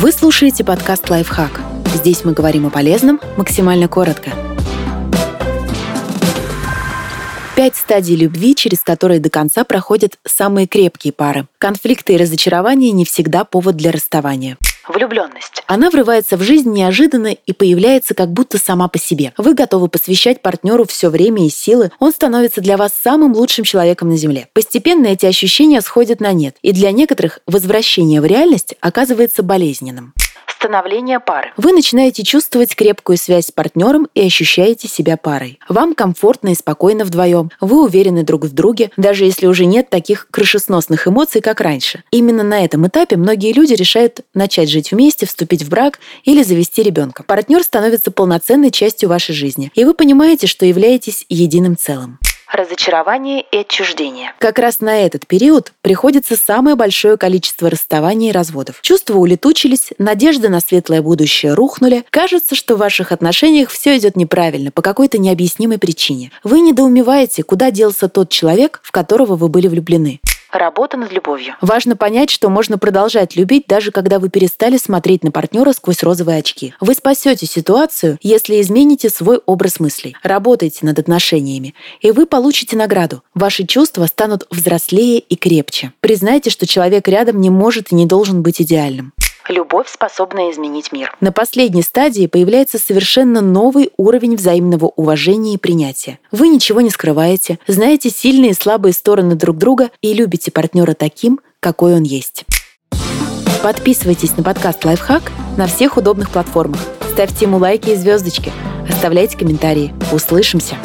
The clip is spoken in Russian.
Вы слушаете подкаст «Лайфхак». Здесь мы говорим о полезном максимально коротко. Пять стадий любви, через которые до конца проходят самые крепкие пары. Конфликты и разочарования не всегда повод для расставания. Влюбленность. Она врывается в жизнь неожиданно и появляется как будто сама по себе. Вы готовы посвящать партнеру все время и силы, он становится для вас самым лучшим человеком на Земле. Постепенно эти ощущения сходят на нет, и для некоторых возвращение в реальность оказывается болезненным становления пары. Вы начинаете чувствовать крепкую связь с партнером и ощущаете себя парой. Вам комфортно и спокойно вдвоем. Вы уверены друг в друге, даже если уже нет таких крышесносных эмоций, как раньше. Именно на этом этапе многие люди решают начать жить вместе, вступить в брак или завести ребенка. Партнер становится полноценной частью вашей жизни, и вы понимаете, что являетесь единым целым разочарование и отчуждение. Как раз на этот период приходится самое большое количество расставаний и разводов. Чувства улетучились, надежды на светлое будущее рухнули. Кажется, что в ваших отношениях все идет неправильно по какой-то необъяснимой причине. Вы недоумеваете, куда делся тот человек, в которого вы были влюблены. Работа над любовью. Важно понять, что можно продолжать любить, даже когда вы перестали смотреть на партнера сквозь розовые очки. Вы спасете ситуацию, если измените свой образ мыслей. Работайте над отношениями, и вы получите награду. Ваши чувства станут взрослее и крепче. Признайте, что человек рядом не может и не должен быть идеальным. Любовь, способная изменить мир. На последней стадии появляется совершенно новый уровень взаимного уважения и принятия. Вы ничего не скрываете, знаете сильные и слабые стороны друг друга и любите партнера таким, какой он есть. Подписывайтесь на подкаст «Лайфхак» на всех удобных платформах. Ставьте ему лайки и звездочки. Оставляйте комментарии. Услышимся!